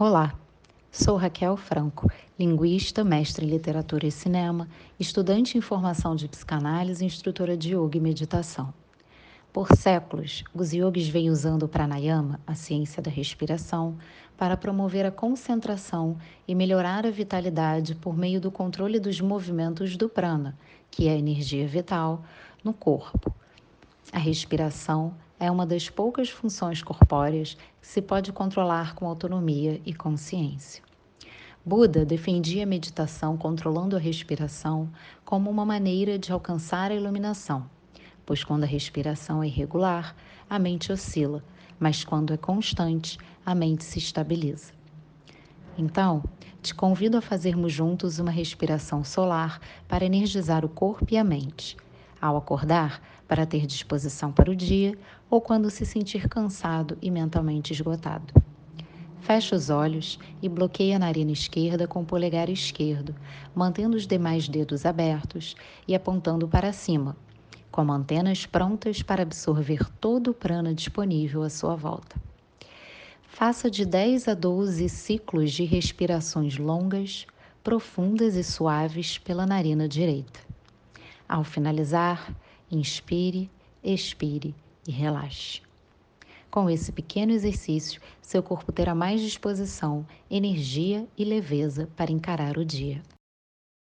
Olá, sou Raquel Franco, linguista, mestre em literatura e cinema, estudante em formação de psicanálise e instrutora de yoga e meditação. Por séculos, os yogis vêm usando o pranayama, a ciência da respiração, para promover a concentração e melhorar a vitalidade por meio do controle dos movimentos do prana, que é a energia vital, no corpo. A respiração é uma das poucas funções corpóreas que se pode controlar com autonomia e consciência. Buda defendia a meditação controlando a respiração como uma maneira de alcançar a iluminação, pois quando a respiração é irregular, a mente oscila, mas quando é constante, a mente se estabiliza. Então, te convido a fazermos juntos uma respiração solar para energizar o corpo e a mente ao acordar para ter disposição para o dia ou quando se sentir cansado e mentalmente esgotado. Feche os olhos e bloqueie a narina esquerda com o polegar esquerdo, mantendo os demais dedos abertos e apontando para cima, com antenas prontas para absorver todo o prana disponível à sua volta. Faça de 10 a 12 ciclos de respirações longas, profundas e suaves pela narina direita. Ao finalizar, inspire, expire e relaxe. Com esse pequeno exercício, seu corpo terá mais disposição, energia e leveza para encarar o dia.